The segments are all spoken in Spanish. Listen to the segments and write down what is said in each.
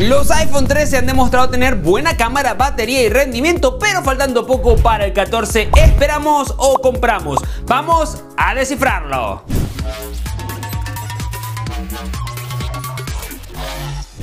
Los iPhone 13 han demostrado tener buena cámara, batería y rendimiento, pero faltando poco para el 14, ¿esperamos o compramos? Vamos a descifrarlo.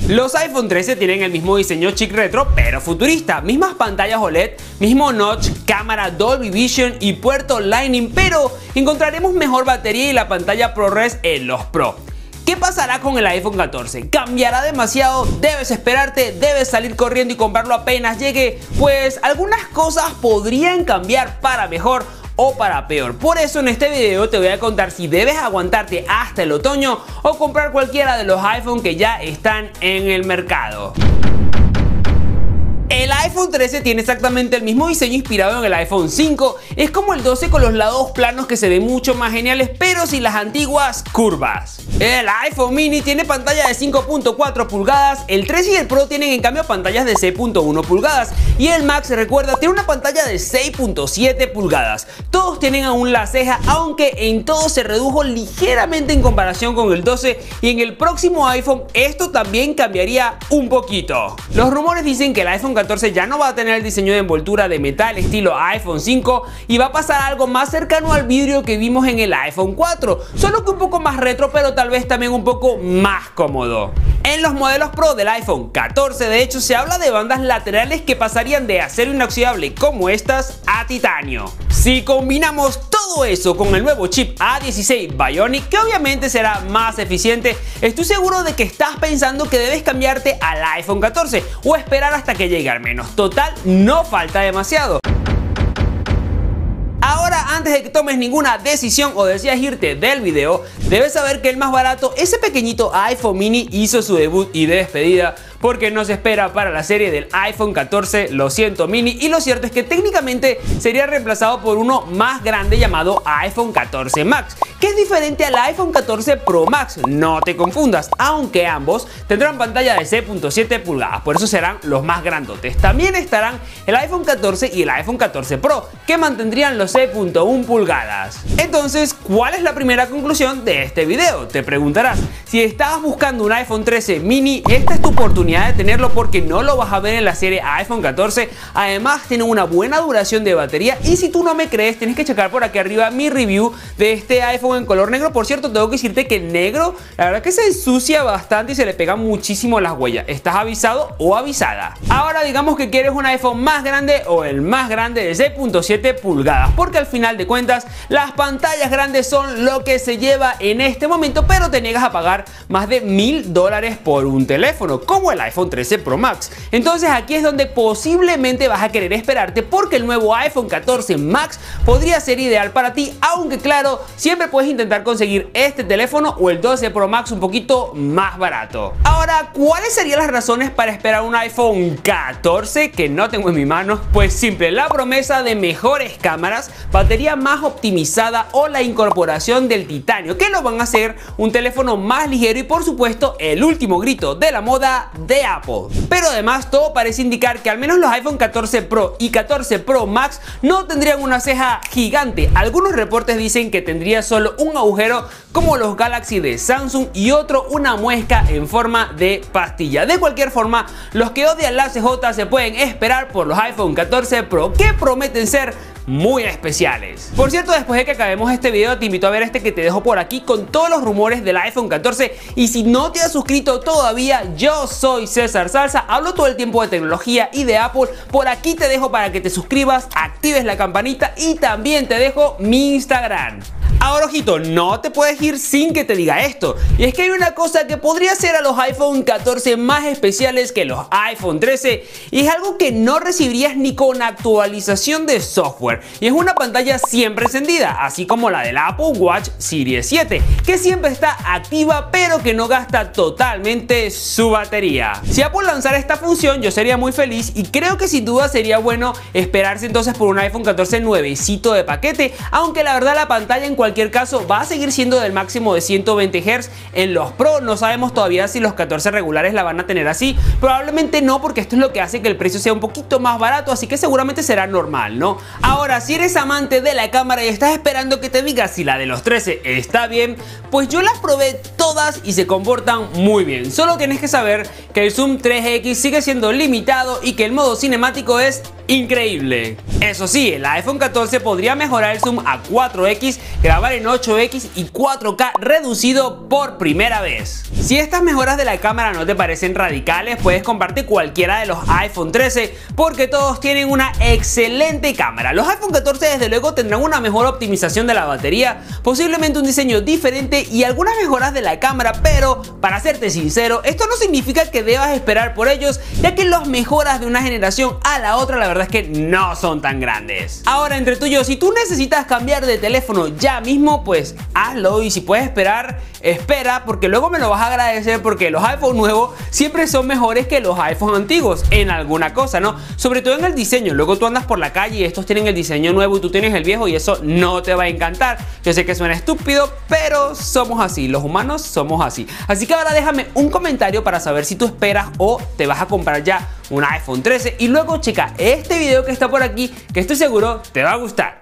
Los iPhone 13 tienen el mismo diseño chic retro pero futurista, mismas pantallas OLED, mismo notch, cámara Dolby Vision y puerto Lightning, pero encontraremos mejor batería y la pantalla ProRes en los Pro. ¿Qué pasará con el iPhone 14? ¿Cambiará demasiado? ¿Debes esperarte? ¿Debes salir corriendo y comprarlo apenas llegue? Pues algunas cosas podrían cambiar para mejor o para peor. Por eso en este video te voy a contar si debes aguantarte hasta el otoño o comprar cualquiera de los iPhone que ya están en el mercado. El iPhone 13 tiene exactamente el mismo diseño inspirado en el iPhone 5. Es como el 12 con los lados planos que se ven mucho más geniales, pero sin las antiguas curvas. El iPhone mini tiene pantalla de 5.4 pulgadas, el 13 y el Pro tienen en cambio pantallas de 6.1 pulgadas y el Max, recuerda, tiene una pantalla de 6.7 pulgadas. Todos tienen aún la ceja, aunque en todo se redujo ligeramente en comparación con el 12 y en el próximo iPhone esto también cambiaría un poquito. Los rumores dicen que el iPhone 14 ya no va a tener el diseño de envoltura de metal estilo iPhone 5 y va a pasar algo más cercano al vidrio que vimos en el iPhone 4, solo que un poco más retro pero tal vez también un poco más cómodo. En los modelos Pro del iPhone 14 de hecho se habla de bandas laterales que pasarían de acero inoxidable como estas a titanio. Si combinamos todo eso con el nuevo chip A16 Bionic que obviamente será más eficiente, estoy seguro de que estás pensando que debes cambiarte al iPhone 14 o esperar hasta que llegue al menos. Total, no falta demasiado. Antes de que tomes ninguna decisión o deseas irte del video, debes saber que el más barato, ese pequeñito iPhone mini, hizo su debut y despedida porque no se espera para la serie del iPhone 14, lo siento mini, y lo cierto es que técnicamente sería reemplazado por uno más grande llamado iPhone 14 Max, que es diferente al iPhone 14 Pro Max, no te confundas, aunque ambos tendrán pantalla de 6.7 pulgadas, por eso serán los más grandotes. También estarán el iPhone 14 y el iPhone 14 Pro, que mantendrían los 6.1 pulgadas. Entonces, ¿cuál es la primera conclusión de este video? Te preguntarás, si estabas buscando un iPhone 13 mini, esta es tu oportunidad de tenerlo porque no lo vas a ver en la serie iPhone 14. Además tiene una buena duración de batería y si tú no me crees tienes que checar por aquí arriba mi review de este iPhone en color negro. Por cierto, tengo que decirte que el negro la verdad que se ensucia bastante y se le pega muchísimo las huellas. ¿Estás avisado o avisada? Ahora digamos que quieres un iPhone más grande o el más grande de 6.7 pulgadas porque al final de cuentas las pantallas grandes son lo que se lleva en este momento pero te niegas a pagar más de mil dólares por un teléfono como el iPhone 13 Pro Max. Entonces aquí es donde posiblemente vas a querer esperarte porque el nuevo iPhone 14 Max podría ser ideal para ti, aunque claro, siempre puedes intentar conseguir este teléfono o el 12 Pro Max un poquito más barato. Ahora, ¿cuáles serían las razones para esperar un iPhone 14 que no tengo en mi mano? Pues simple, la promesa de mejores cámaras, batería más optimizada o la incorporación del titanio, que lo van a hacer un teléfono más ligero y por supuesto el último grito de la moda de Apple. Pero además todo parece indicar que al menos los iPhone 14 Pro y 14 Pro Max no tendrían una ceja gigante. Algunos reportes dicen que tendría solo un agujero como los Galaxy de Samsung y otro una muesca en forma de pastilla. De cualquier forma, los que odian la CJ se pueden esperar por los iPhone 14 Pro que prometen ser muy especiales. Por cierto, después de que acabemos este video, te invito a ver este que te dejo por aquí con todos los rumores del iPhone 14. Y si no te has suscrito todavía, yo soy César Salsa, hablo todo el tiempo de tecnología y de Apple. Por aquí te dejo para que te suscribas, actives la campanita y también te dejo mi Instagram. Ahora ojito, no te puedes ir sin que te diga esto. Y es que hay una cosa que podría ser a los iPhone 14 más especiales que los iPhone 13 y es algo que no recibirías ni con actualización de software. Y es una pantalla siempre encendida, así como la del Apple Watch Series 7, que siempre está activa pero que no gasta totalmente su batería. Si Apple lanzara esta función yo sería muy feliz y creo que sin duda sería bueno esperarse entonces por un iPhone 14 nuevecito de paquete, aunque la verdad la pantalla en cualquier cualquier caso va a seguir siendo del máximo de 120 Hz. En los Pro no sabemos todavía si los 14 regulares la van a tener así. Probablemente no porque esto es lo que hace que el precio sea un poquito más barato, así que seguramente será normal, ¿no? Ahora, si eres amante de la cámara y estás esperando que te diga si la de los 13 está bien, pues yo las probé todas y se comportan muy bien. Solo tienes que saber que el zoom 3X sigue siendo limitado y que el modo cinemático es increíble. Eso sí, el iPhone 14 podría mejorar el zoom a 4X, grabar en 8X y 4K reducido por primera vez. Si estas mejoras de la cámara no te parecen radicales, puedes comprarte cualquiera de los iPhone 13 porque todos tienen una excelente cámara. Los iPhone 14 desde luego tendrán una mejor optimización de la batería, posiblemente un diseño diferente y algunas mejoras de la cámara, pero para serte sincero, esto no significa que debas esperar por ellos, ya que las mejoras de una generación a la otra la verdad es que no son tan grandes. Ahora, entre tú si tú necesitas cambiar de teléfono ya mismo, pues hazlo y si puedes esperar, espera, porque luego me lo vas a agradecer porque los iPhone nuevos siempre son mejores que los iPhone antiguos en alguna cosa, ¿no? Sobre todo en el diseño. Luego tú andas por la calle y estos tienen el diseño nuevo y tú tienes el viejo y eso no te va a encantar. Yo sé que suena estúpido, pero somos así, los humanos somos así. Así que ahora déjame un comentario para saber si tú esperas o te vas a comprar ya un iPhone 13 y luego checa este video que está por aquí que estoy seguro te va a gustar.